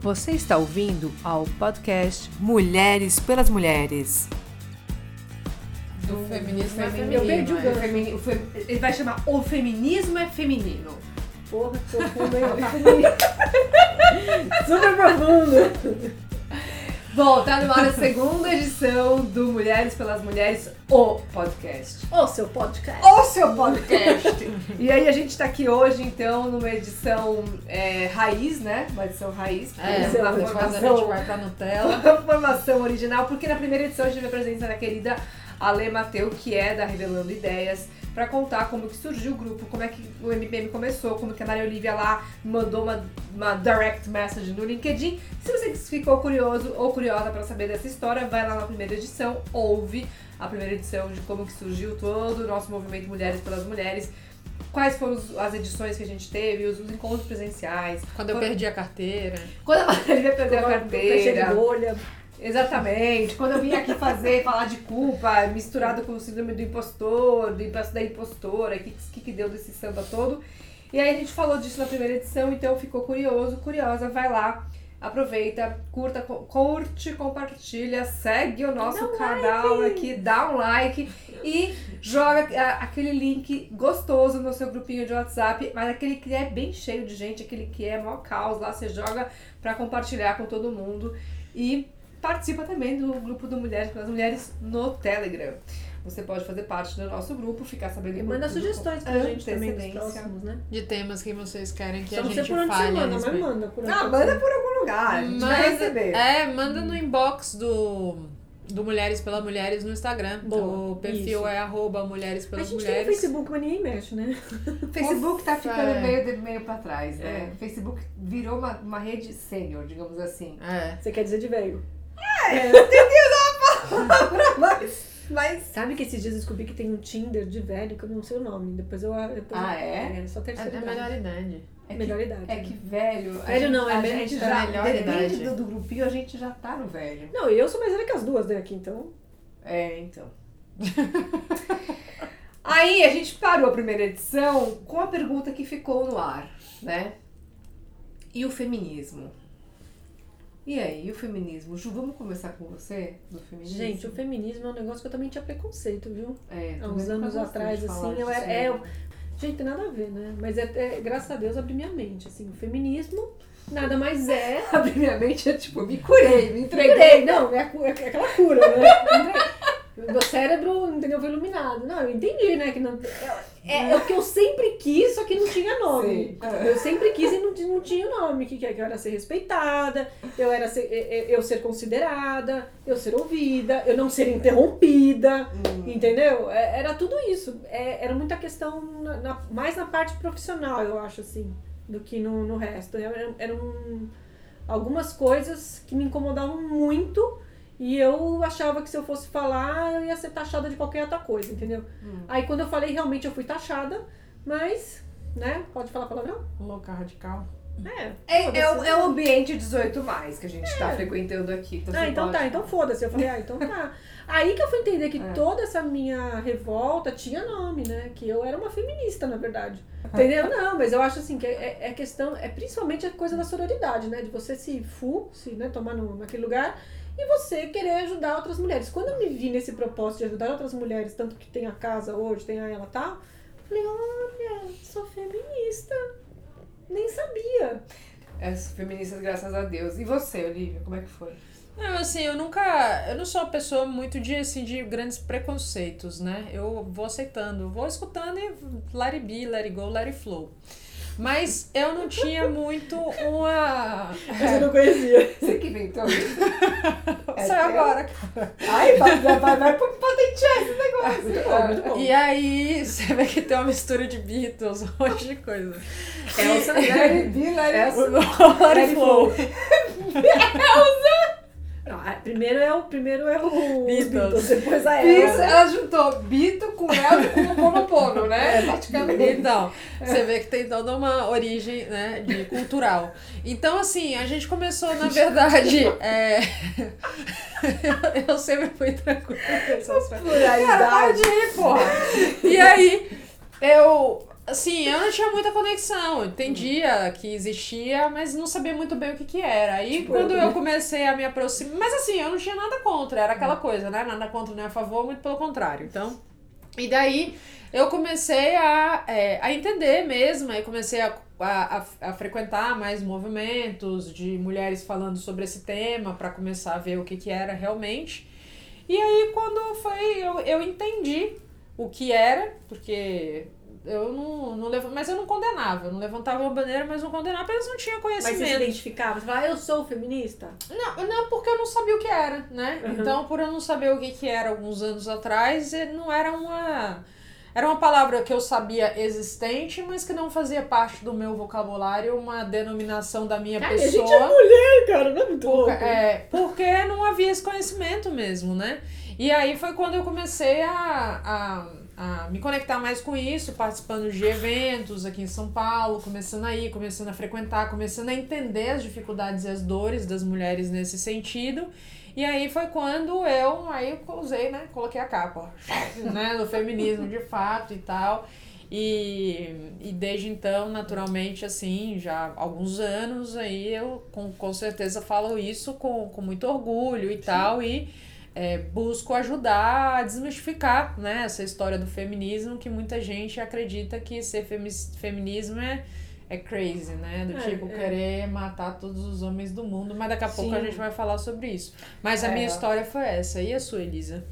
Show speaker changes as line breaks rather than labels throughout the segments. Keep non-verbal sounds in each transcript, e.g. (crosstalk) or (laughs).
Você está ouvindo ao podcast Mulheres pelas Mulheres.
Do feminismo é
Eu
feminino.
perdi o
é.
gancho.
Femini- o fe- Ele vai chamar O Feminismo é Feminino.
Porra, profundo, hein? (laughs) Super profundo.
Bom, tá no ar a segunda edição do Mulheres pelas Mulheres, o podcast.
Ô, seu podcast.
O seu podcast! e aí a gente tá aqui hoje, então, numa edição é, raiz, né? Uma edição raiz.
É,
é
uma
o
a
formação
gente vai pra Nutella. (laughs)
uma formação original, porque na primeira edição a gente teve a presença da querida Ale Mateu, que é da Revelando Ideias, pra contar como que surgiu o grupo, como é que o MPM começou, como que a Maria Olivia lá mandou uma, uma direct message no LinkedIn. Se você ficou curioso ou curiosa pra saber dessa história, vai lá na primeira edição, ouve a primeira edição de como que surgiu todo o nosso movimento Mulheres pelas Mulheres. Quais foram as edições que a gente teve, os, os encontros presenciais.
Quando eu
Quando-
perdi a carteira.
Quando (laughs) a Maria Olivia perdeu a carteira.
de bolha.
Exatamente. Quando eu vim aqui fazer, falar de culpa, misturado com o síndrome do impostor, do imposto da impostora, o que, que, que deu desse samba todo. E aí a gente falou disso na primeira edição, então ficou curioso, curiosa, vai lá, aproveita, curta, curte, compartilha, segue o nosso canal aqui, dá um like e joga aquele link gostoso no seu grupinho de WhatsApp, mas aquele que é bem cheio de gente, aquele que é maior caos lá, você joga pra compartilhar com todo mundo e participa também do grupo do Mulheres pelas Mulheres no Telegram. Você pode fazer parte do nosso grupo, ficar sabendo
E manda
tudo
sugestões pra gente também dos próximos, né?
De temas que vocês querem que
Só
a
não sei
gente
por onde você
fale. a
manda, mas manda por onde
Ah, manda por algum lugar, a gente vai receber.
É, manda no inbox do, do Mulheres pela Mulheres no Instagram.
Boa,
o perfil
isso.
é arroba Mulheres
A
pelas
gente tem o
Mulheres.
Facebook, mas ninguém mexe, né?
O (laughs) Facebook tá ficando
É.
meio, de- meio pra trás, né?
É.
O Facebook virou uma, uma rede sênior, digamos assim.
É.
Você quer dizer de velho. (laughs)
Mas, mas...
Sabe que esses dias eu descobri que tem um Tinder de velho que eu não sei o nome. Depois eu. Depois
Ah,
eu-
é?
É, só
É
terceira
a
idade.
melhor idade.
É que,
Melhor idade.
é que velho... a
Velho
gente-
não, é
a gente
é
já,
melhor
depende
idade.
do, do grupinho, a gente já tá no velho.
Não, eu sou mais velha que as duas, né, aqui, então.
É, então. Aí a gente parou a primeira edição com a pergunta que ficou no ar, né? E o feminismo? E aí, o feminismo? Ju, vamos começar com você do feminismo?
Gente, o feminismo é um negócio que eu também tinha preconceito, viu?
é,
Há uns anos atrás, assim, eu era. É,
né?
eu- gente, tem nada a ver, né? Mas é, é- graças a Deus abri minha mente. Assim, o feminismo nada mais é. (laughs)
Abrir minha mente é tipo, me curei, me entreguei.
Entreguei, não, é, é aquela cura, né? (laughs) Meu cérebro, entendeu? Foi iluminado. Não, eu entendi, né? Que não, é, é o que eu sempre quis, só que não tinha nome.
Sim.
Eu sempre quis e não, não tinha nome. Que, que é que eu era ser respeitada, eu era ser, eu, eu ser considerada, eu ser ouvida, eu não ser interrompida.
Hum.
Entendeu? É- Era tudo isso. É- era muita questão, na- na- mais na parte profissional, eu acho, assim, do que no, no resto. Era- Eram algumas coisas que me incomodavam muito e eu achava que se eu fosse falar, eu ia ser taxada de qualquer outra coisa, entendeu?
Hum.
Aí quando eu falei, realmente eu fui taxada, mas, né? Pode falar palavrão?
Louca radical.
É.
É, é, o, é o ambiente 18 mais que a gente tá frequentando aqui. Então
Ah, então
pode-
tá, então foda-se. Eu falei, ah, então tá. Aí que eu fui entender que
É.
toda essa minha revolta tinha nome, né? Que eu era uma feminista, na verdade. Entendeu? Não, mas eu acho assim que é, é questão, é principalmente a coisa da sororidade, né? De você se fu, se né, tomar no, naquele lugar e você querer ajudar outras mulheres. Quando eu me vi nesse propósito de ajudar outras mulheres, tanto que tem a casa hoje, tem a ela e tal, eu falei, olha, sou feminista. Nem sabia.
É, feministas, graças a Deus. E você, Olivia, como é que foi?
Não, assim, eu nunca. Eu não sou uma pessoa muito de, assim, de grandes preconceitos, né? Eu vou aceitando, vou escutando e let it be, let it go, let it flow. Mas eu não tinha muito uma.
Mas eu não conhecia.
Você que inventou isso? (laughs) É teu?
agora, cara.
Ai, vai, vai, vai, vai patentear esse negócio.
Muito bom, muito bom.
E aí, você vê que tem uma mistura de Beatles, um monte de coisa.
Elsa, it
Essa
go.
let it flow.
Não, a- primeiro é o, primeiro é o
Beatles.
Beatles, depois a
Isso,
Elsa.
ela juntou Bito com Elsa e com o Ponopono, né? Praticamente.
Então, você vê que tem toda uma origem, né, de cultural. Então, assim, a gente começou, na verdade, é... eu, (laughs) eu sempre fui tranquila com essas coisas.
Cara, de rir, porra.
E aí, eu Assim, eu não tinha muita conexão. Entendia que existia, mas não sabia muito bem o que que era. Aí
Tipo
quando
eu
eu comecei a me aproximar. Mas assim, eu não tinha nada contra. Era aquela coisa, né? Nada contra nem a favor, muito pelo contrário. Então. E daí eu comecei a, é, a entender mesmo. Aí comecei a, a, a, a frequentar mais movimentos de mulheres falando sobre esse tema para começar a ver o que que era realmente. E aí quando foi. Eu, eu entendi o que era, porque eu não, não levo, mas eu não condenava, eu não levantava uma bandeira, mas não condenava, porque eles não tinham
Mas você se
conhecimento.
identificava? Você falava, ah, eu sou feminista?
Não, não, porque eu não sabia o que era, né?
Uhum.
Então, por eu não saber o que, que era alguns anos atrás, eh, não era uma. Era uma palavra que eu sabia existente, mas que não fazia parte do meu vocabulário, uma denominação da minha
Cara, a
pessoa.
gente é mulher, cara, não é muito
Porque,
louco?
é, porque não havia esse conhecimento mesmo, né? E aí foi quando eu comecei a, a, a me conectar mais com isso, participando de eventos aqui em São Paulo, começando a ir, começando a frequentar, começando a entender as dificuldades e as dores das mulheres nesse sentido. E aí foi quando eu, aí usei, né? Coloquei a capa, (laughs) né? Do feminismo de fato e tal. E, e desde então, naturalmente, assim, já há alguns anos, aí eu com, com certeza falo isso com, com muito orgulho e tal, e é, busco ajudar a desmistificar né, essa história do feminismo, que muita gente acredita que ser femi feminismo é, é crazy, né? Do
É,
tipo,
é.
querer matar todos os homens do mundo, mas daqui a pouco a gente vai falar sobre isso. Mas a
É.
minha história foi essa. E a sua, Elisa?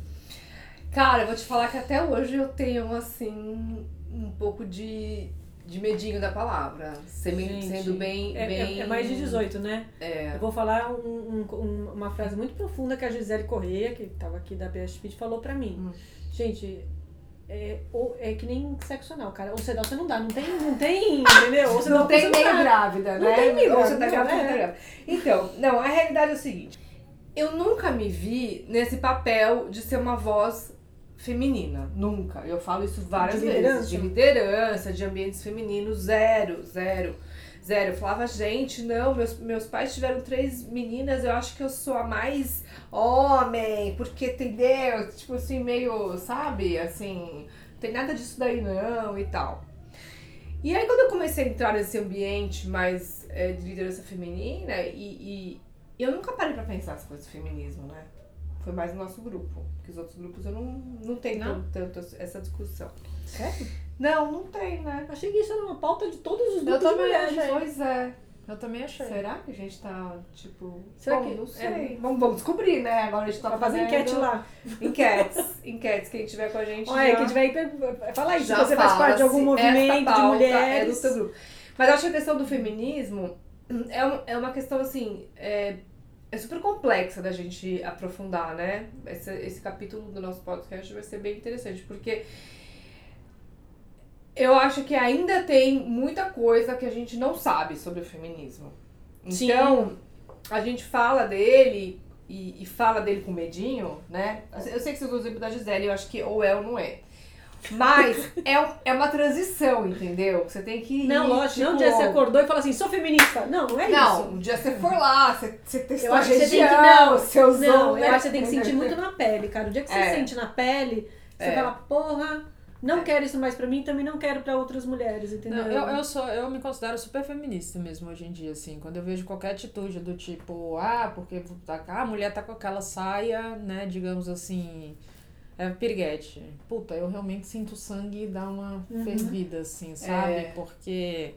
Cara, eu vou te falar que até hoje eu tenho, assim, um pouco de, de medinho da palavra. Sendo,
Gente,
sendo bem,
É,
bem...
é- é mais de 18, né?
É.
Eu vou falar um- um- um- uma frase muito profunda que a Gisele Correia, que estava aqui da BS Fit, falou pra mim.
Hum.
Gente, é, ou- é que nem sexo anal, cara. Ou você dá ou você não dá. Não tem, não tem entendeu? Ou você dá
Não tem meio
dá.
grávida,
Não
né?
tem meio
Ou você tá
grávida,
grávida,
não,
tá
é.
grávida. Então, não, a realidade é o seguinte. Eu nunca me vi nesse papel de ser uma voz feminina. Nunca. Eu falo isso várias
De
vezes. De liderança, de ambientes femininos, zero, zero. Zero. Eu falava, gente, não, meus, meus pais tiveram três meninas, eu acho que eu sou a mais homem, porque, entendeu? Tipo assim, meio, sabe? Assim, não tem nada disso daí não e tal. E aí quando eu comecei a entrar nesse ambiente mais é, de liderança feminina, e, e eu nunca parei pra pensar essa coisa do feminismo, né? Foi mais no nosso grupo. Porque os outros grupos eu não, não tenho
Não?
tanto, tanto essa discussão.
Sério?
Não, não tem, né?
Achei que isso era uma pauta de todos os
Eu
grupos de
também
mulheres.
achei.
Pois é.
Eu também achei.
Será que a gente tá, tipo.
Será
bom,
que-
não sei.
é.
Vamos, vamos descobrir, né? Agora a gente tá fazendo
enquete lá.
Enquetes. (laughs) enquetes. Quem tiver com a gente.
Olha,
já-
quem tiver aí, fala aí se
já
você faz parte de algum
se
movimento de mulheres.
É do seu grupo. Mas eu acho que a questão do feminismo é, um- é uma questão assim. É, é super complexa da gente aprofundar, né? Esse, esse capítulo do nosso podcast vai ser bem interessante, porque eu acho que ainda tem muita coisa que a gente não sabe sobre o feminismo.
Sim.
Então, a gente fala dele e, e fala dele com medinho, né? Eu sei que você usou o exemplo da Gisele, eu acho que ou é ou não é. Mas é, um- é uma transição, entendeu? Você tem que ir,
Não, lógico. Não um
tipo,
dia você acordou e falou assim, sou feminista. Não, não é
Não,
isso.
um dia você for lá, você, você testou
Eu
a
acho que você tem que-
região,
não,
você usou...
Não,
né?
eu acho que você tem que sentir muito na pele, cara. O dia que você
É.
sente na pele, você
É.
fala, porra, não
É.
quero isso mais pra mim, também não quero pra outras mulheres, entendeu?
Não, eu, eu sou, eu me considero super feminista mesmo hoje em dia, assim. Quando eu vejo qualquer atitude do tipo, ah, porque tá- ah, a mulher tá com aquela saia, né, digamos assim, é piriguete. Puta, eu realmente sinto o sangue dar uma
Uhum.
fervida, assim, sabe?
É.
Porque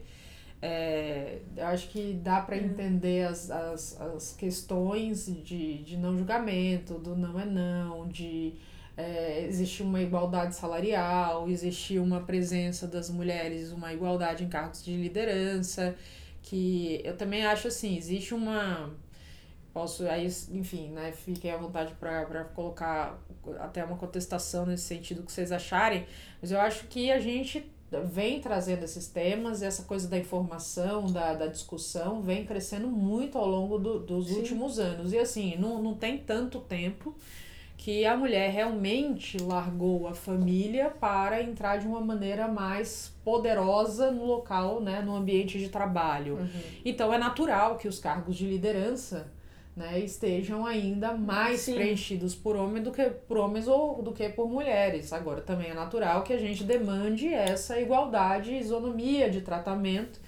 é, eu acho que dá pra entender as, as, as questões de, de não julgamento, do não é não, de é, existir uma igualdade salarial, existir uma presença das mulheres, uma igualdade em cargos de liderança, que eu também acho assim, existe uma posso aí, enfim, né, fiquem à vontade para colocar até uma contestação nesse sentido que vocês acharem, mas eu acho que a gente vem trazendo esses temas, essa coisa da informação, da, da discussão, vem crescendo muito ao longo do, dos
Sim.
últimos anos. E assim, não, não tem tanto tempo que a mulher realmente largou a família para entrar de uma maneira mais poderosa no local, né, no ambiente de trabalho.
Uhum.
Então é natural que os cargos de liderança né, estejam ainda mais
Sim.
preenchidos por homens do que por homens ou do que por mulheres. Agora também é natural que a gente demande essa igualdade, isonomia de tratamento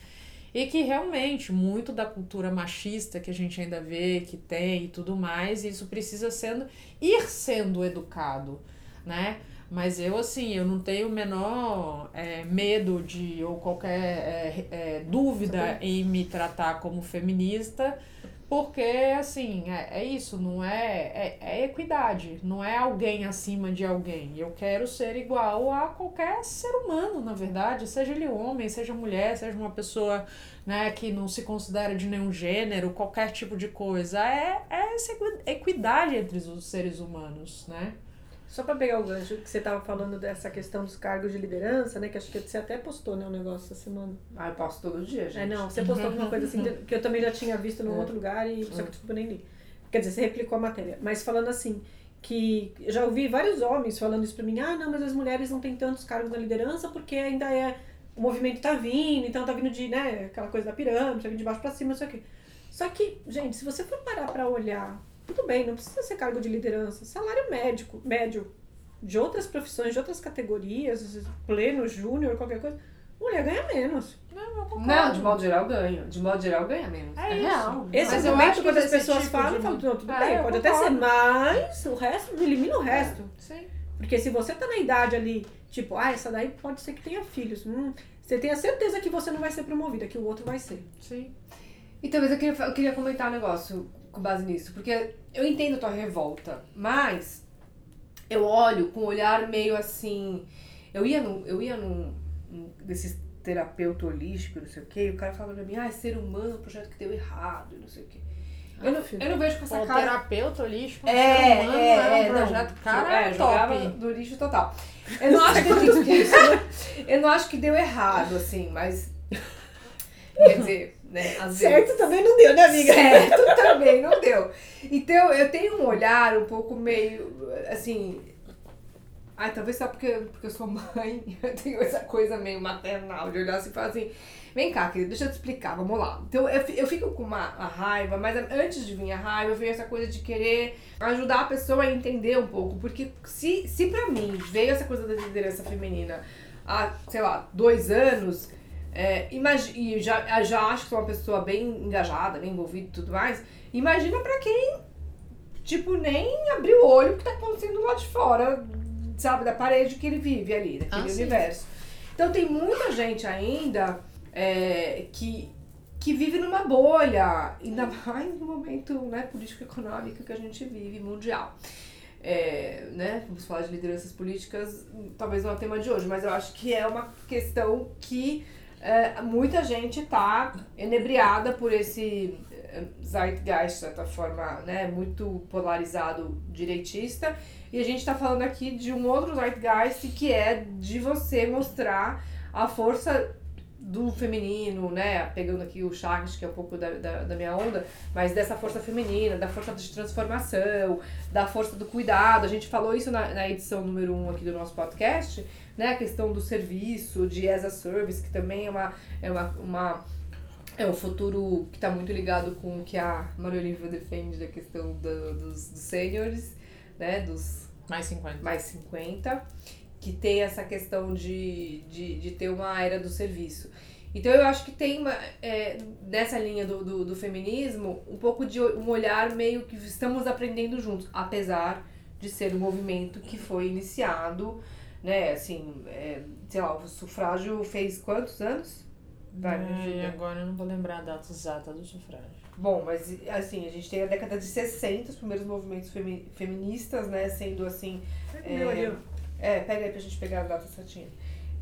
e que realmente muito da cultura machista que a gente ainda vê que tem e tudo mais, isso precisa sendo ir sendo educado, né? Mas eu, assim, eu não tenho o menor é, medo de ou qualquer é, é, dúvida em me tratar como feminista, porque, assim, é, é isso, não é, é, é equidade, não é alguém acima de alguém. Eu quero ser igual a qualquer ser humano, na verdade, seja ele homem, seja mulher, seja uma pessoa né, que não se considera de nenhum gênero, qualquer tipo de coisa. É, é essa equi- equidade entre os seres humanos, né?
Só pra pegar o gancho que você tava falando dessa questão dos cargos de liderança, né? Que acho que você até postou, né, um negócio essa semana.
Ah, eu posso todo dia, gente.
É, não, você postou alguma coisa assim (laughs) que eu também já tinha visto num
É.
outro lugar e só que eu nem li. Quer dizer, você replicou a matéria. Mas falando assim, que eu já ouvi vários homens falando isso pra mim, ah, não, mas as mulheres não têm tantos cargos na liderança porque ainda é. O movimento tá vindo, então tá vindo de, né, aquela coisa da pirâmide, tá vindo de baixo pra cima, não sei o quê. Só que, gente, se você for parar pra olhar, tudo bem, não precisa ser cargo de liderança, salário médico, médio de outras profissões, de outras categorias, pleno, júnior, qualquer coisa, mulher ganha menos.
Não.
Não, de modo geral ganha. De modo geral ganha menos.
É
real.
Esse
Mas
é momento quando as pessoas
tipo
falam,
de-
eu falo, não, tudo
Ah,
bem, pode até ser, mas o resto, elimina o resto.
Sim.
Porque se você tá na idade ali, tipo, ah, essa daí pode ser que tenha filhos. Hum, você tem a certeza que você não vai ser promovida, que o outro vai ser.
Sim.
E talvez eu queria, eu queria comentar um negócio com base nisso, porque eu entendo a tua revolta, mas eu olho com um olhar meio assim. Eu ia num, eu ia num, num desses terapeuta holístico, não sei o quê, e o cara falando pra mim, ah, ser humano, é um projeto que deu errado, e não sei o quê. Eu não, eu não vejo com essa
O
cara.
terapeuta holístico,
É,
ser humano,
é,
é,
é,
um
não.
projeto, cara,
é,
é,
jogava no lixo total. Eu não acho que deu, eu não acho que deu errado, assim, mas. Quer dizer, né? Às vezes.
Certo também não deu, né, amiga?
Certo também não deu. Então eu tenho um olhar um pouco meio assim. Ai, talvez só porque, porque eu sou mãe, (laughs) eu tenho essa coisa meio maternal de olhar assim e falar assim. Vem cá, querida, deixa eu te explicar, vamos lá. Então eu, fi- eu fico com uma a raiva, mas antes de vir a raiva, veio essa coisa de querer ajudar a pessoa a entender um pouco. Porque se, se pra mim veio essa coisa da liderança feminina há, sei lá, dois anos, é, e já, já acho que sou uma pessoa bem engajada, bem envolvida e tudo mais, imagina pra quem, tipo, nem abriu o olho porque tá acontecendo lá de fora, sabe, da parede que ele vive ali, naquele
Ah, sim.
universo. Então tem muita gente ainda é, que, que vive numa bolha, ainda mais no momento né, político-econômico que a gente vive, mundial. É, né, vamos falar de lideranças políticas, talvez não é o tema de hoje, mas eu acho que é uma questão que é, muita gente tá enebriada por esse é, zeitgeist, de certa forma, né, muito polarizado direitista, e a gente tá falando aqui de um outro zeitgeist que é de você mostrar a força do feminino, né? Pegando aqui o Chagas, que é um pouco da, da, da minha onda, mas dessa força feminina, da força de transformação, da força do cuidado. A gente falou isso na, na edição número 1 um aqui do nosso podcast, né? A questão do serviço, de as a service, que também é uma. É uma, uma é um futuro que está muito ligado com o que a Maria Oliva defende da questão do- dos, dos seniors, né? Dos
Mais 50.
mais 50, que tem essa questão de, de, de ter uma era do serviço. Então eu acho que tem uma, é, nessa linha do, do, do feminismo um pouco de um olhar meio que estamos aprendendo juntos, apesar de ser um movimento que foi iniciado, né, assim, é, sei lá, o sufrágio fez quantos anos? Vai, me
É, e
ajuda.
agora eu não vou lembrar a data exata do sufrágio.
Bom, mas assim, a gente tem a década de 60, os primeiros movimentos femi- feministas, né, sendo assim,
ó.
É, pega aí pra gente pegar a data certinha.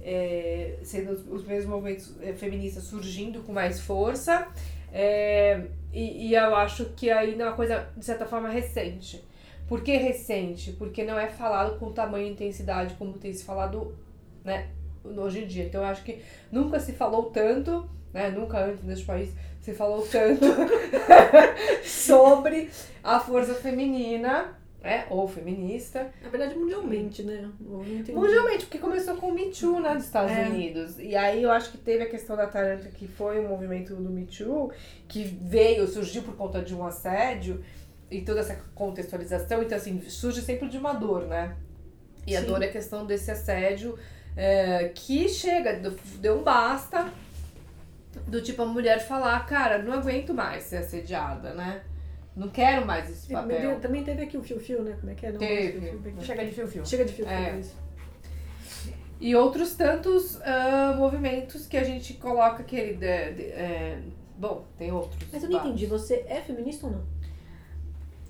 É, sendo os, os primeiros movimentos é, feministas surgindo com mais força. é, e, e eu acho que ainda é uma coisa, de certa forma, recente. Por que recente? Porque não é falado com tamanha intensidade como tem se falado né, hoje em dia. Então eu acho que nunca se falou tanto, né, nunca antes neste país se falou tanto (laughs) (laughs) sobre a força feminina é, ou feminista.
Na verdade, mundialmente, né?
Mundialmente, porque começou com o Me Too, né, dos Estados
É.
Unidos. E aí eu acho que teve a questão da Taranto, que foi o movimento do Me Too, que veio, surgiu por conta de um assédio e toda essa contextualização. Então, assim, surge sempre de uma dor, né? E a
Sim.
dor é a questão desse assédio é, que chega, deu um basta, do tipo a mulher falar, cara, não aguento mais ser assediada, né? Não quero mais esse papel.
Também teve aqui o fio-fio, né? Como é que é? Não,
Teve.
fio-fio, bem-
Chega de fio-fio.
Chega de fio-fio,
É.
isso.
E outros tantos ah, movimentos que a gente coloca aquele. De, de- é, bom, tem outros.
Mas eu não
vários.
entendi, você é feminista ou não?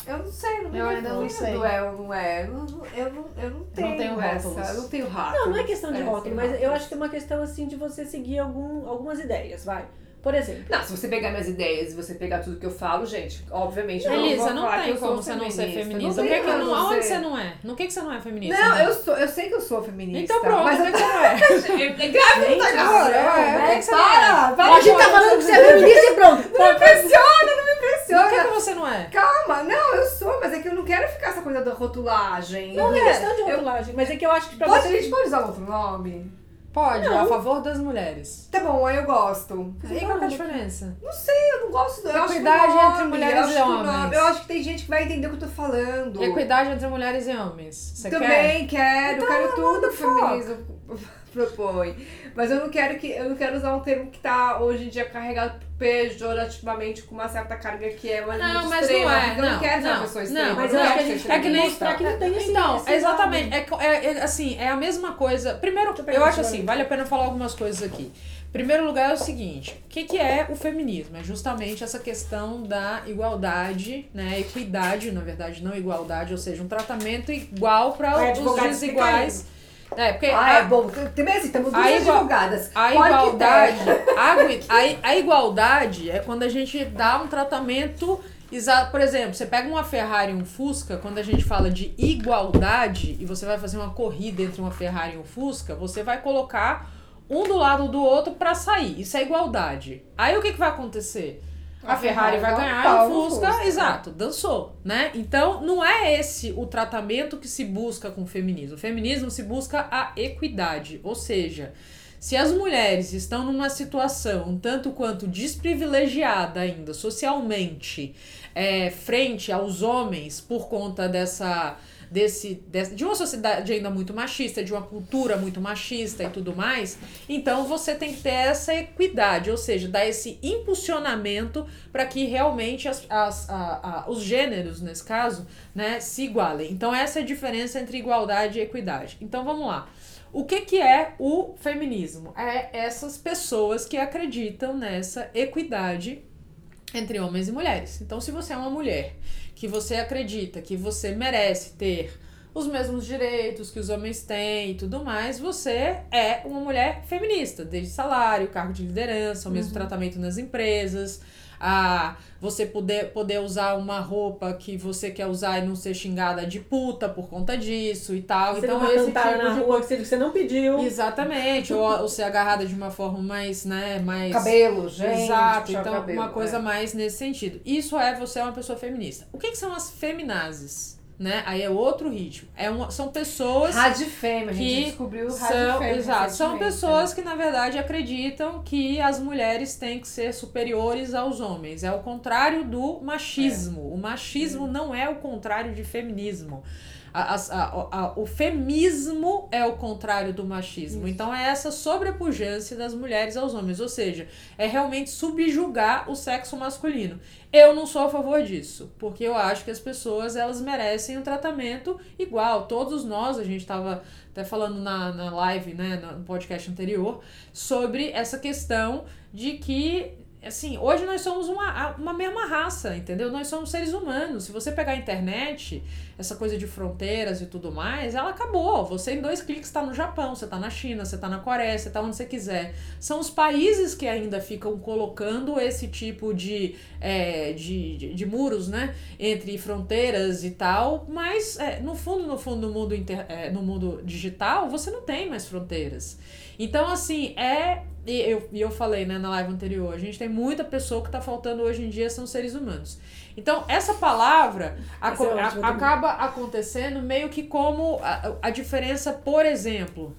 Eu não sei, não me
Eu ainda não sei.
do é ou não é. Eu não, eu não, eu não tenho
tenho
essa.
rótulos.
Eu não tenho rato.
Não, não é questão de rótulo,
sem
mas eu
rótulos.
acho que é uma questão assim de você seguir algum, algumas ideias, vai. Por exemplo,
Não, se você pegar minhas ideias e você pegar tudo que eu falo, gente, obviamente eu
Elisa,
vou
não
falar que
tem como você não ser feminista.
Não
que que não, aonde você não é? No que, que você não é feminista?
Não,
então?
eu, sou, eu sei que eu sou feminista.
Então pronto,
mas
que
eu (laughs)
que você não é?
É grave, não
Gente,
agora.
não,
É,
que que você
para, para.
a gente tá falando que você é feminista e pronto.
Não me impressiona, não me
O que,
impressiona.
que você não é?
Calma, não, eu sou, mas é que eu não quero ficar essa coisa da rotulagem.
Não é
Eu-
questão de rotulagem, mas é que eu acho que pra
Pode, a
você.
gente pode usar outro nome?
Pode,
Não.
a favor das mulheres.
Tá bom, aí eu gosto.
E qual é a diferença?
Não sei, eu não gosto. Eu
Equidade
nome,
entre mulheres e homens.
nome- Eu acho que tem gente que vai entender o que eu tô falando.
Equidade entre mulheres e homens. Você quer?
Também quero,
Então,
quero tudo feminismo (laughs) propõe. Mas eu não quero que eu não quero usar um termo que tá hoje em dia carregado pejorativamente com uma certa carga que é uma
Não, mas
extrema,
não é,
não
não,
quero uma
não,
pessoa
não,
extrema.
Mas
eu não
acho que que
feminista.
mostrar que não tem esse
Então, exatamente. É, é- é assim, é a mesma coisa. Primeiro,
eu
acho assim, vale a pena falar algumas coisas aqui. Primeiro lugar é o seguinte, o que, que é o feminismo? É justamente essa questão da igualdade, né? Equidade, na verdade, não igualdade, ou seja, um tratamento igual para os desiguais. É, porque
Ah,
a-
é bom. Também assim, temos duas advogadas.
A igualdade, a, (laughs) a, a igualdade é quando a gente dá um tratamento exato. Por exemplo, você pega uma Ferrari e um Fusca, quando a gente fala de igualdade e você vai fazer uma corrida entre uma Ferrari e um Fusca, você vai colocar um do lado do outro pra sair. Isso é igualdade. Aí o que, que vai acontecer? A,
A
Ferrari,
Ferrari
vai ganhar e o
o
Fusca,
Fusca.
exato, dançou, né? Então, não é esse o tratamento que se busca com o feminismo. O feminismo se busca a equidade, ou seja, se as mulheres estão numa situação um tanto quanto desprivilegiada ainda socialmente, é, frente aos homens por conta dessa desse, desse de uma sociedade ainda muito machista, de uma cultura muito machista e tudo mais, então você tem que ter essa equidade, ou seja, dar esse impulsionamento para que realmente as, as, a, a, os gêneros, nesse caso, né, se igualem. Então essa é a diferença entre igualdade e equidade. Então vamos lá. O que, que é o feminismo? É essas pessoas que acreditam nessa equidade entre homens e mulheres. Então, se você é uma mulher que você acredita que você merece ter os mesmos direitos que os homens têm e tudo mais, você é uma mulher feminista, desde salário, cargo de liderança, o mesmo tratamento nas empresas, a você poder, poder usar uma roupa que você quer usar e não ser xingada de puta por conta disso e tal.
Você
então,
não
esse tipo
na
de
rua que você não pediu.
Exatamente, ou, ou ser agarrada de uma forma mais, né, mais...
Cabelo, gente.
Exato, então
cabelo,
uma coisa
é.
mais nesse sentido. Isso é você é uma pessoa feminista. O que, que são as feminazes? Né? Aí é outro ritmo. É uma, são pessoas
Radifêmea, a gente
que
descobriu radifêmea.
exato, são
recentemente,
pessoas que na verdade acreditam que as mulheres têm que ser superiores aos homens. É o contrário do machismo. O machismo não é o contrário de feminismo. A- a- a- o feminismo é o contrário do machismo. Então é essa sobrepujança das mulheres aos homens. Ou seja, é realmente subjugar o sexo masculino. Eu não sou a favor disso, porque eu acho que as pessoas elas merecem um tratamento igual. Todos nós, a gente estava até falando na, na live, né, no podcast anterior, sobre essa questão de que assim, hoje nós somos uma, uma mesma raça, entendeu? Nós somos seres humanos. Se você pegar a internet, essa coisa de fronteiras e tudo mais, ela acabou. Você em dois cliques está no Japão, você está na China, você está na Coreia, você está onde você quiser. São os países que ainda ficam colocando esse tipo de, é, de, de, de muros, né? Entre fronteiras e tal, mas é, no fundo, no fundo, no mundo, inter, é, no mundo digital, você não tem mais fronteiras. Então, assim, é e eu, e eu falei né, na live anterior, a gente tem muita pessoa que tá faltando hoje em dia são seres humanos. Então, essa palavra aco-
é ótimo
a- acaba acontecendo meio que como a, a diferença, por exemplo,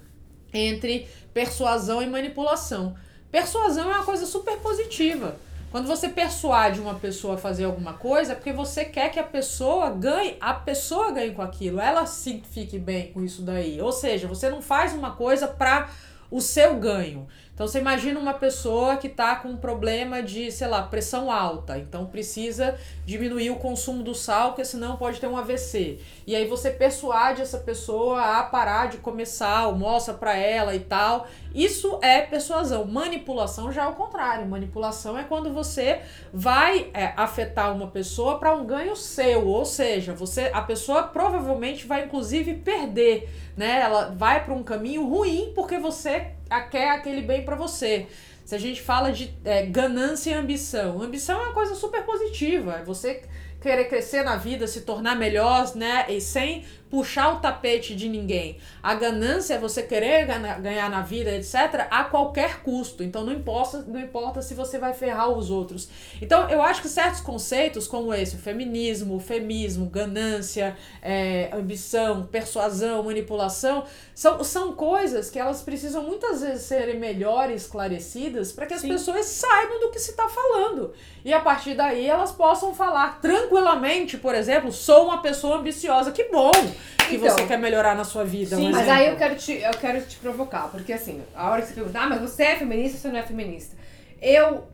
entre persuasão e manipulação. Persuasão é uma coisa super positiva. Quando você persuade uma pessoa a fazer alguma coisa, é porque você quer que a pessoa ganhe, a pessoa ganhe com aquilo, ela se fique bem com isso daí. Ou seja, você não faz uma coisa para o seu ganho. Então você imagina uma pessoa que tá com um problema de, sei lá, pressão alta, então precisa diminuir o consumo do sal, porque senão pode ter um AVC. E aí você persuade essa pessoa a parar de comer sal, mostra pra ela e tal. Isso é persuasão. Manipulação já é o contrário. Manipulação é quando você vai é, afetar uma pessoa para um ganho seu, ou seja, você a pessoa provavelmente vai inclusive perder, né? Ela vai para um caminho ruim porque você quer aquele bem para você. Se a gente fala de é, ganância e ambição, ambição é uma coisa super positiva. É você querer crescer na vida, se tornar melhor, né? E sem puxar o tapete de ninguém. A ganância é você querer ganhar na vida, etc., a qualquer custo. Então não importa, não importa se você vai ferrar os outros. Então eu acho que certos conceitos, como esse, o feminismo, o femismo, ganância, é, ambição, persuasão, manipulação, são, são coisas que elas precisam muitas vezes serem melhor esclarecidas para que as
Sim.
pessoas saibam do que se está falando. E a partir daí elas possam falar tranquilamente, por exemplo, sou uma pessoa ambiciosa. Que bom que
Então.
você quer melhorar na sua vida.
Sim,
um
Mas aí eu quero, te, eu quero te provocar, porque assim, a hora que você pergunta, ah, mas você é feminista ou você não é feminista? Eu,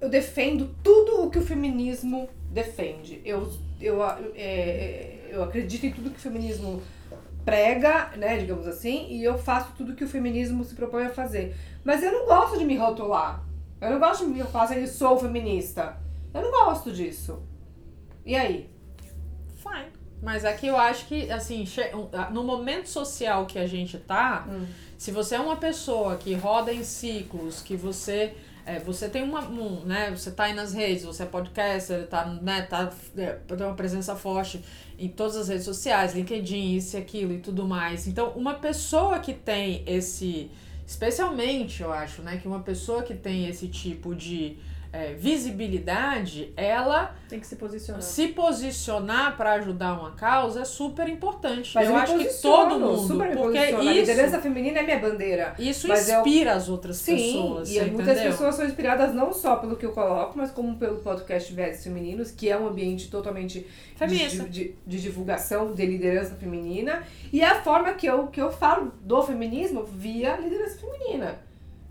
eu defendo tudo o que o feminismo defende. Eu, eu, é, eu acredito em tudo que o feminismo prega, né, digamos assim, e eu faço tudo que o feminismo se propõe a fazer. Mas eu não gosto de me rotular. Eu não gosto de me falar assim, eu sou feminista. Eu não gosto disso. E aí?
Fine. Mas aqui eu acho que, assim, no momento social que a gente tá,
Hum.
se você é uma pessoa que roda em ciclos, que você. é, você tem uma. Um, né, você tá aí nas redes, você é podcaster, tá, né, tá, é, tem uma presença forte em todas as redes sociais, LinkedIn, isso e aquilo e tudo mais. Então, uma pessoa que tem esse. Especialmente, eu acho, né, que uma pessoa que tem esse tipo de é, visibilidade, ela
Tem que se posicionar.
se posicionar para ajudar uma causa é super importante.
Mas
eu
me
acho que todo mundo,
super
porque
posiciono. A
isso,
liderança feminina é minha bandeira.
isso
mas eu-
inspira as outras
Sim,
pessoas,
e
você
muitas
entendeu?
pessoas são inspiradas não só pelo que eu coloco, mas como pelo podcast Vozes Femininos, que é um ambiente totalmente de, de- de divulgação de liderança feminina. E é a forma que eu, que eu falo do feminismo via liderança feminina.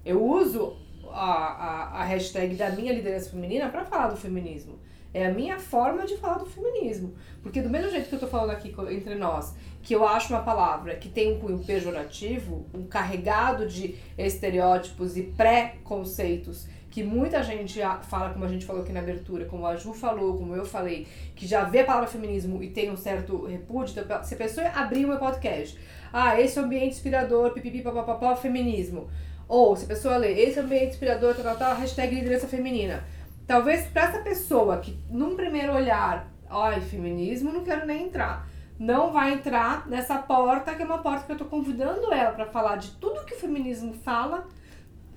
Eu uso a, a, a hashtag da minha liderança feminina para falar do feminismo. É a minha forma de falar do feminismo. Porque do mesmo jeito que eu tô falando aqui entre nós, que eu acho uma palavra que tem um cunho pejorativo, um carregado de estereótipos e pré-conceitos, que muita gente fala, como a gente falou aqui na abertura, como a Ju falou, como eu falei, que já vê a palavra feminismo e tem um certo repúdio, então, se a pessoa abrir o meu podcast, ah, esse é ambiente inspirador, pipipi, papapá, feminismo. Ou se a pessoa lê, esse ambiente inspirador, tal, tal, tal, hashtag liderança feminina. Talvez pra essa pessoa que, num primeiro olhar, ai, feminismo, não quero nem entrar. Não vai entrar nessa porta, que é uma porta que eu tô convidando ela pra falar de tudo que o feminismo fala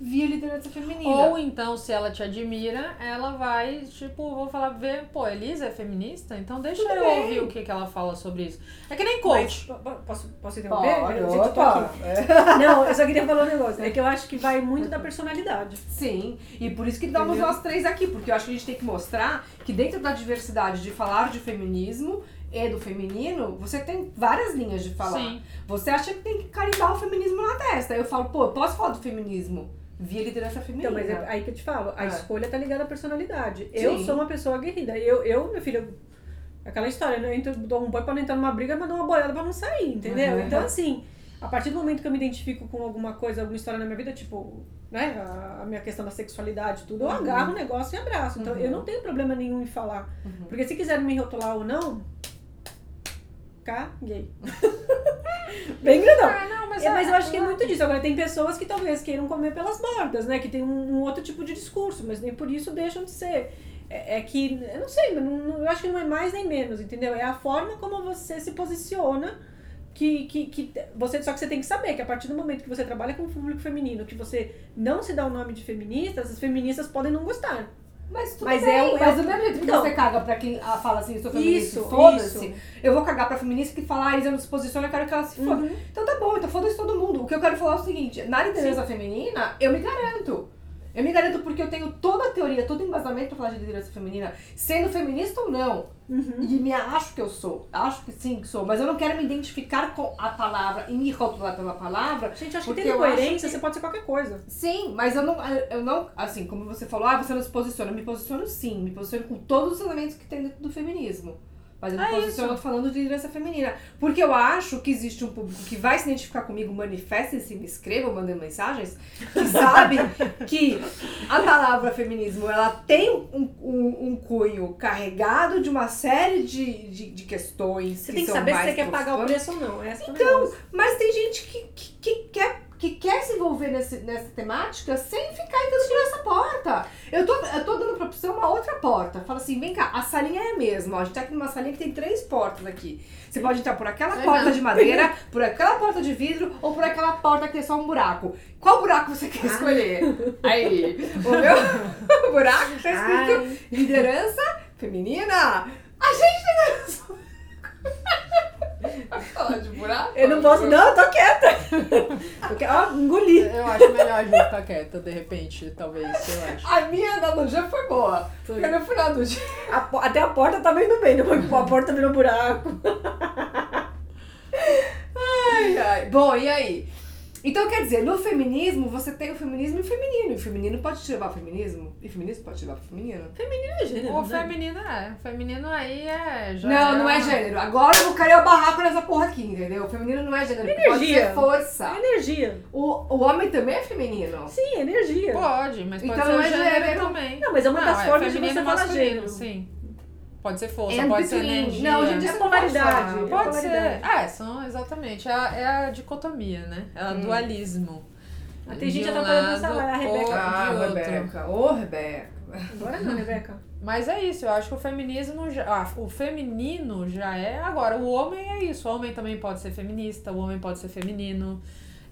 via liderança feminina.
Ou então, se ela te admira, ela vai, tipo, vou falar, ver, pô, Elisa é feminista? Então deixa
Tudo
eu
bem.
ouvir o que, que ela fala sobre isso. É que nem
Mas,
coach.
po- posso, posso interromper?
Pode,
Eu, gente, tô
opa.
aqui.
É.
Não, eu só queria falar um negócio. É que eu acho que vai muito da (laughs) personalidade.
Sim, e por isso que estamos nós três aqui, porque eu acho que a gente tem que mostrar que dentro da diversidade de falar de feminismo e do feminino, você tem várias linhas de falar.
Sim.
Você acha que tem que carimbar o feminismo na testa. Aí eu falo, pô, eu posso falar do feminismo via liderança feminina.
Então, mas é aí que eu te falo, a
É.
escolha tá ligada à personalidade. Eu
Sim.
sou uma pessoa aguerrida. Eu, eu meu filho, aquela história, né? Eu entro, dou um boi pra não entrar numa briga, mas dou uma boiada pra não sair, entendeu?
Uhum.
Então, assim, a partir do momento que eu me identifico com alguma coisa, alguma história na minha vida, tipo, né, a, a minha questão da sexualidade tudo, eu
Uhum.
agarro o negócio e abraço. Então,
Uhum.
eu não tenho problema nenhum em falar.
Uhum.
Porque se quiserem me rotular ou não, caguei. (laughs) Bem grandão.
Ah, não, mas,
É, mas
é-
eu acho que é muito disso. Agora, tem pessoas que talvez queiram comer pelas bordas, né? Que tem um, um outro tipo de discurso, mas nem por isso deixam de ser. É, é que, eu não sei, não- eu acho que não é mais nem menos, entendeu? É a forma como você se posiciona que, que, que você só que você tem que saber que a partir do momento que você trabalha com o público feminino, que você não se dá o nome de feminista, as feministas podem não gostar.
Mas tudo
Mas
bem,
é é
mas do mesmo jeito que
Então.
você caga pra quem ah, fala assim, eu sou feminista, foda-se, eu vou cagar pra feminista que fala, ah, Isa não se posiciona, eu quero que ela se foda.
Uhum.
Então tá bom, então foda-se todo mundo. O que eu quero falar é o seguinte, na liderança feminina, eu me garanto. Eu me garanto porque eu tenho toda a teoria, todo o embasamento pra falar de liderança feminina, sendo feminista ou não.
Uhum.
E me acho que eu sou. Acho que sim que sou. Mas eu não quero me identificar com a palavra e me rotular pela palavra.
Gente, acho que
eu
coerência,
acho
você pode ser qualquer coisa.
Sim, mas eu não, eu não, assim, como você falou, ah, você não se posiciona. Eu me posiciono sim, me posiciono com todos os elementos que tem dentro do feminismo. Mas eu me
É
posiciono
isso.
falando de liderança feminina. Porque eu acho que existe um público que vai se identificar comigo, manifestem-se, me escrevam, mandem mensagens, que (laughs) sabe que a palavra feminismo ela tem um, um, um cunho carregado de uma série de, de, de questões.
Você
que
tem que saber se você quer pagar o preço ou não. Essa
Então, mas tem gente que, que, que quer, que quer se envolver nesse, nessa temática sem ficar entrando por essa porta. Eu tô, eu tô dando pra opção uma outra porta. Fala assim, vem cá, a salinha é a mesma. Ó, a gente tá aqui numa salinha que tem três portas aqui. Você pode entrar por aquela porta de madeira, (laughs) por aquela porta de vidro ou por aquela porta que tem só um buraco. Qual buraco você quer escolher? (laughs) Aí, o meu (laughs) buraco tá escrito
Ai.
liderança feminina. A gente tem Falar de buraco?
Eu não posso. Não, eu tô quieta. (laughs) Eu quero, ó, engoli.
Eu acho melhor a gente ficar quieta, de repente, talvez, eu acho.
A minha analogia foi boa.
Foi.
Porque no final do dia.
A até a porta tá indo bem, depois que (laughs) a porta virou buraco.
Ai, ai. Bom, e aí? Então, quer dizer, no feminismo, você tem o feminismo e o feminino. E o feminino pode te levar ao feminismo? E o feminismo pode te levar pro feminino?
É gênero,
O
né?
feminino é. O feminino aí é. Já
não, não é gênero. Agora eu vou querer o barraco nessa porra aqui, entendeu? O feminino não é gênero. porque Pode
Energia.
ser força.
É energia.
O, o homem também é feminino.
Sim, energia.
Pode, mas pode
Então
ser
não é
gênero,
gênero.
também.
Não, mas é uma
Não,
das
é
formas de
feminino
você falar gênero.
Sim. Pode ser força,
And
pode ser
between.
energia.
Não, hoje em dia
É
não pode
polaridade. É
Pode ser. É, são exatamente. É a, é a dicotomia, né? É o
Hum.
dualismo.
Ah, tem
De
gente
um
atrapalhando essa a Rebeca.
ou
Ah. Rebeca. Ô, Rebeca.
Agora não, Rebeca. (laughs)
Mas é isso, eu acho que o feminismo já. ah, o feminino já é. Agora, o homem é isso. O homem também pode ser feminista, o homem pode ser feminino.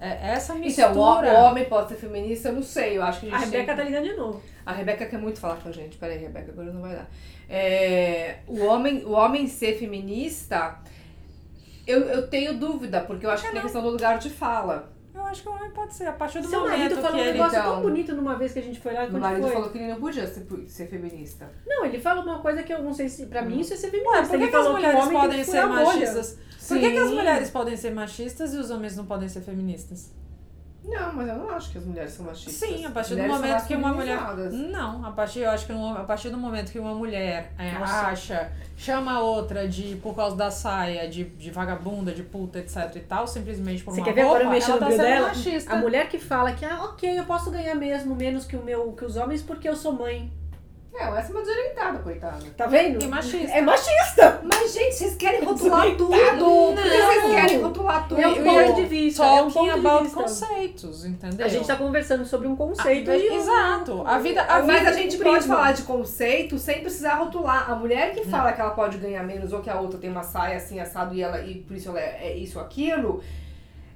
É, essa mistura.
Então, o, o homem pode ser feminista, eu não sei. Eu acho que a
A
gente
Rebeca
tem...
tá ligando de novo.
A Rebeca quer muito falar com a gente. Peraí, Rebeca, agora não vai dar. É, o, homem, o homem ser feminista, eu, eu tenho dúvida, porque eu acho que tem a questão do lugar de fala.
Acho que o homem pode ser. A partir do
Seu
momento
marido
que
falou um
ele.
negócio
então-
tão bonito numa vez que a gente foi lá. Quando
marido
foi?
falou que ele não podia ser, ser feminista.
Não, ele falou uma coisa que eu não sei se. Pra mim, isso é ser
Ué,
feminista.
por que,
ele
que as
falou que o
mulheres
tem
podem
que
ser machistas? Por que, que as mulheres podem ser machistas e os homens não podem ser feministas?
Não, mas eu não acho que as mulheres são machistas.
Sim, a partir do
Mulheres
momento que uma mulher. Não, a partir, eu acho que a partir do momento que uma mulher é, acha, chama a outra de por causa da saia, de, de vagabunda, de puta, etc e tal, simplesmente por
Você
uma
quer ver
roupa,
agora no
tá sendo
dela?
machista.
A mulher que fala que, ah, ok, eu posso ganhar mesmo menos que, o meu, que os homens porque eu sou mãe.
Não, essa é uma desorientada, coitada.
Tá vendo?
E machista.
É machista.
Mas, gente, vocês querem rotular tudo. Que vocês
Não.
querem rotular tudo?
É um ponto de vista. É um
Talking
ponto de
about
vista.
conceitos, entendeu?
A gente tá conversando sobre um conceito.
Ah, Exato. A vida, a
Mas
vida
a gente pode
prisma.
falar de conceito sem precisar rotular. A mulher que fala que ela pode ganhar menos ou que a outra tem uma saia assim assado e ela e por isso ela é, é isso ou aquilo,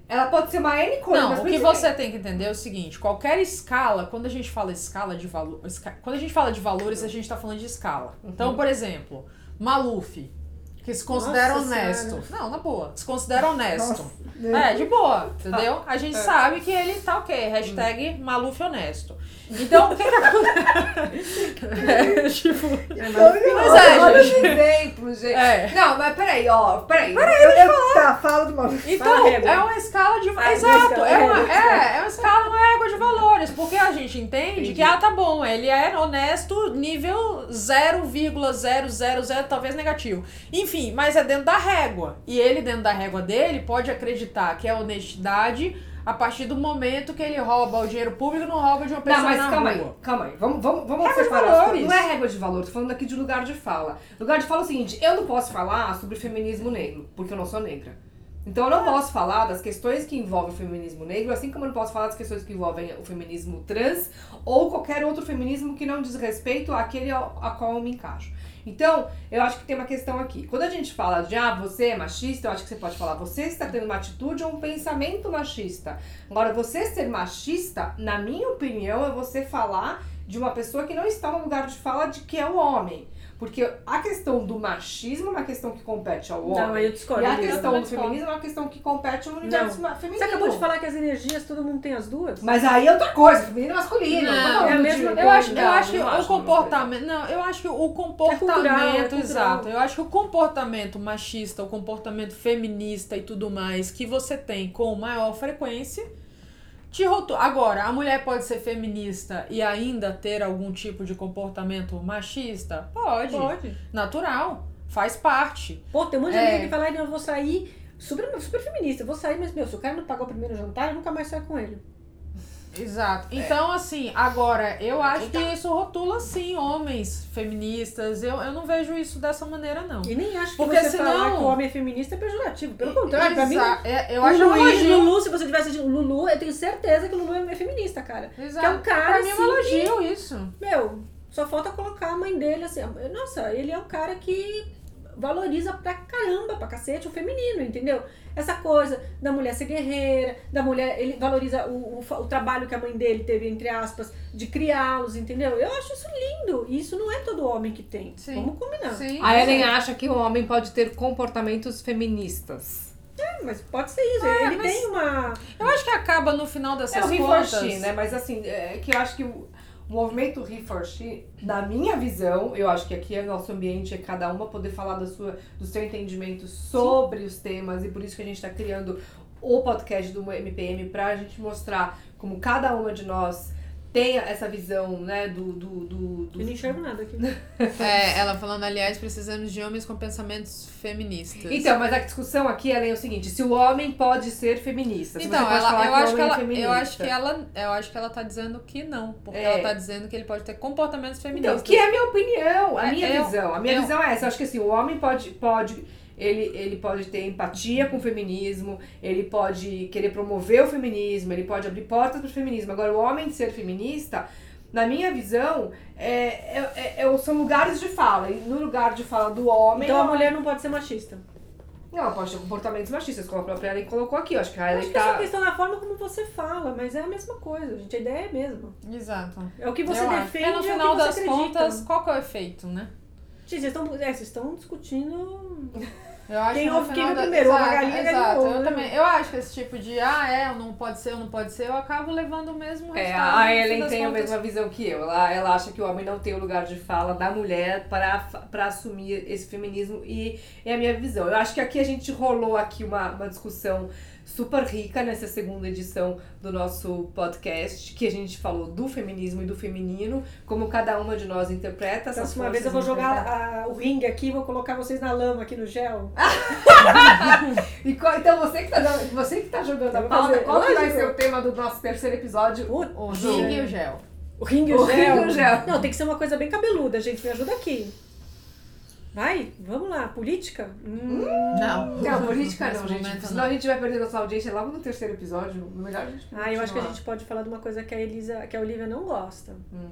ela pode ser uma N coisa.
Não,
mas
o que você tem que entender é o seguinte, qualquer escala, quando a gente fala escala de valor, esca- quando a gente fala de valores, a gente tá falando de escala. Então, por exemplo, Maluf, que se considera
Nossa
honesto. Não, na boa, se considera honesto.
né?
É, de boa, entendeu? A gente sabe que ele tá ok, hashtag Maluf honesto. Então, o que que acontece? (laughs) É, tipo...
Mas
é,
olha os
gente.
exemplos, gente.
É.
Não, mas peraí, ó. Peraí. Peraí, eu, eu, tá, fala do uma
Então,
Fala
é uma escala de
Fala a
Exato, é uma, é, é uma escala, uma régua de valores. Porque a gente entende que, ah, tá bom, ele é honesto nível 0,000, talvez negativo. Enfim, mas é dentro da régua. E ele, dentro da régua dele, pode acreditar que é honestidade a partir do momento que ele rouba o dinheiro público não rouba de uma pessoa
Não, mas
na
calma
rua.
aí, calma aí. Vamos, vamos, vamos
de
separar
valores.
coisas. Não é régua de valor, tô falando aqui de lugar de fala. Lugar de fala é o seguinte, eu não posso falar sobre feminismo negro, porque eu não sou negra. Então eu não posso falar das questões que envolvem o feminismo negro, assim como eu não posso falar das questões que envolvem o feminismo trans ou qualquer outro feminismo que não diz respeito àquele ao- a qual eu me encaixo. Então, eu acho que tem uma questão aqui. Quando a gente fala de, ah, você é machista, eu acho que você pode falar, você está tendo uma atitude ou um pensamento machista. Agora, você ser machista, na minha opinião, é você falar de uma pessoa que não está no lugar de fala de que é o homem. Porque a questão do machismo é uma questão que compete ao homem.
Não, eu discordo.
E a questão do
discordo.
feminismo é uma questão que compete ao universo ma- feminino.
Você acabou de falar que as energias todo mundo tem as duas?
Mas aí é outra coisa, feminino e masculino.
Não,
falando
é a
de-
mesma
Eu acho,
Não,
eu acho que
não
o comportamento. Não, eu acho que o comportamento.
cultural, é.
Exato. Eu acho que o comportamento machista, o comportamento feminista e tudo mais que você tem com maior frequência. Te. Agora, a mulher pode ser feminista e ainda ter algum tipo de comportamento machista? Pode.
Pode.
Natural. Faz parte.
Pô, tem um monte de
É.
amiga que fala, "Ai, não, eu vou sair super, super feminista, eu vou sair, mas meu, se o cara não pagar o primeiro jantar, eu nunca mais saio com ele.
Exato. Então, assim, agora, eu acho que isso rotula, sim, homens feministas. Eu, eu não vejo isso dessa maneira, não.
E nem acho que
Porque
você
senão-
falar que o homem é feminista é pejorativo. Pelo contrário, pra mim,
Exa- é, eu acho
Luiz,
elogio.
Lulu, se você tivesse assistido o Lulu, eu tenho certeza que o Lulu é feminista, cara.
Exato.
Que é um cara,
Pra mim é um
assim, que-
elogio isso.
Meu, só falta colocar a mãe dele assim. Nossa, ele é um cara que valoriza pra caramba, pra cacete, o feminino, entendeu? Essa coisa da mulher ser guerreira, da mulher. Ele valoriza o, o, o trabalho que a mãe dele teve, entre aspas, de criá-los, entendeu? Eu acho isso lindo. E isso não é todo homem que tem.
Sim.
Vamos combinar.
Sim.
A Ellen acha que o homem pode ter comportamentos feministas.
É, mas pode ser isso.
É,
ele tem uma.
Eu acho que acaba no final dessas
É
contas.
né? Mas assim, é que eu acho que o, o movimento he for she, na minha visão, eu acho que aqui é nosso ambiente, é cada uma poder falar da sua, do seu entendimento sobre os temas, e por isso que a gente tá criando o podcast do MPM pra gente mostrar como cada uma de nós tem essa visão, né, do... do, do, do-
Eu não enxergo nada aqui. (laughs)
É, ela falando, aliás, precisamos de homens com pensamentos feministas.
Então, mas a discussão aqui ela é o seguinte, se o homem pode ser feminista, se
Então,
você pode
ela, eu, acho que
homem é
ela,
feminista.
eu acho que ela, eu acho que ela tá dizendo que não, porque
É.
ela tá dizendo que ele pode ter comportamentos
Então,
feministas.
que é a minha opinião, a
É,
minha
eu-
visão. A minha
eu-
visão é essa. Eu acho que assim, o homem pode, pode ele, ele pode ter empatia com o feminismo, ele pode querer promover o feminismo, ele pode abrir portas para o feminismo. Agora, o homem ser feminista, na minha visão, é, é, é- é- são lugares de fala. E no lugar de fala do homem.
Então a mulher não pode ser machista.
Não, pode ter comportamentos machistas, como a própria Ellen colocou aqui. Eu acho que a Ellen
acho que
tá.
questão da forma como você fala, mas é a mesma coisa, gente. A ideia é a mesma.
Exato.
É o que você
Eu acho.
defende,
É no
é o
final
que você
das
acredita.
contas, qual que é o efeito, né?
Gente, vocês estão, é, vocês estão discutindo. (laughs)
Eu acho
Quem ouve quem
da-
primeiro,
exato,
uma galinha, galinha
exato.
ovo,
Eu também. Eu acho que esse tipo de ah, é, não pode ser, não pode ser, eu acabo levando o mesmo
É,
resultado.
a
no fim
Ellen tem a
contas.
mesma visão que eu. Ela, ela acha que o homem não tem o lugar de fala da mulher para, para assumir esse feminismo e é a minha visão. Eu acho que aqui a gente rolou aqui uma, uma discussão super rica nessa segunda edição do nosso podcast, que a gente falou do feminismo e do feminino, como cada uma de nós interpreta essas
Próxima vez eu vou jogar a- o ringue aqui e vou colocar vocês na lama aqui no gel. (laughs)
E qual- então você que tá, você que tá jogando a pauta,
fazer-
qual que vai ser o tema do nosso terceiro episódio?
O
Jogo.
ringue e o gel.
O ringue e
O
o gel.
ringue e o gel.
Não, tem que ser uma coisa bem cabeluda, gente. Me ajuda aqui. Vai, vamos lá. Política? Hum.
Não.
Não, política não, gente.
momento,
Senão a gente vai perder nossa audiência logo no terceiro episódio. Melhor a gente
Ah, eu acho que a
continuar.
gente pode falar de uma coisa que a Elisa, que a Olivia não gosta.
Hum.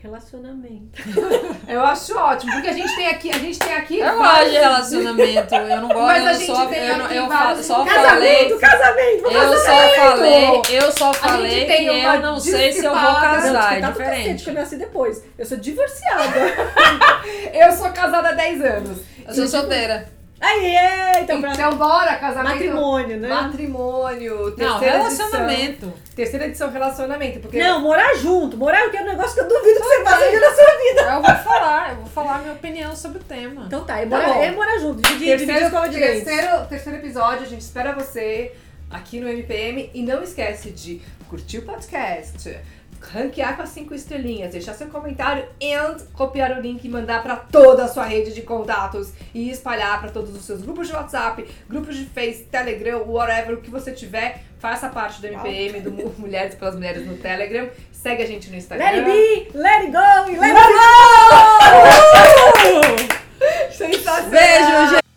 Relacionamento. (laughs)
Eu acho ótimo, porque a gente tem aqui, a gente tem aqui.
Eu gosto de relacionamento, eu não gosto,
Mas a
eu
gente
só,
tem
eu,
aqui
eu
vários-
só falei,
Casamento, casamento!
eu só
casamento!
falei, eu só
A
falei
gente
que eu não sei se eu vou
dissipada-
Não,
casar, é
tá do cacete, que
diferente.
eu nasci depois. Eu sou divorciada. (laughs)
Eu sou casada há 10 anos.
Eu sou solteira.
Aí, então, pra
Então, bora, casamento.
matrimônio, né?
Matrimônio,
Não,
terceira
relacionamento.
edição. Terceira edição, relacionamento. Porque
Não, morar junto. Morar é um negócio que eu duvido que você faça dia na sua vida.
Eu vou falar, eu vou falar a minha opinião sobre o tema.
Então tá, é
Tá
morar,
bom.
é morar junto. Dividir, dividir
terceiro,
escova de
terceiro, terceiro episódio, a gente espera você aqui no MPM. E não esquece de curtir o podcast, ranquear com as cinco estrelinhas, deixar seu comentário e copiar o link e mandar para toda a sua rede de contatos e espalhar para todos os seus grupos de WhatsApp, grupos de Face, Telegram, whatever, o que você tiver. Faça parte do MPM, do Mu- Mulheres pelas Mulheres no Telegram. Segue a gente no Instagram.
Let it be, let it go e let,
Let
it go! (laughs)
Sensacional!
Beijo, gente!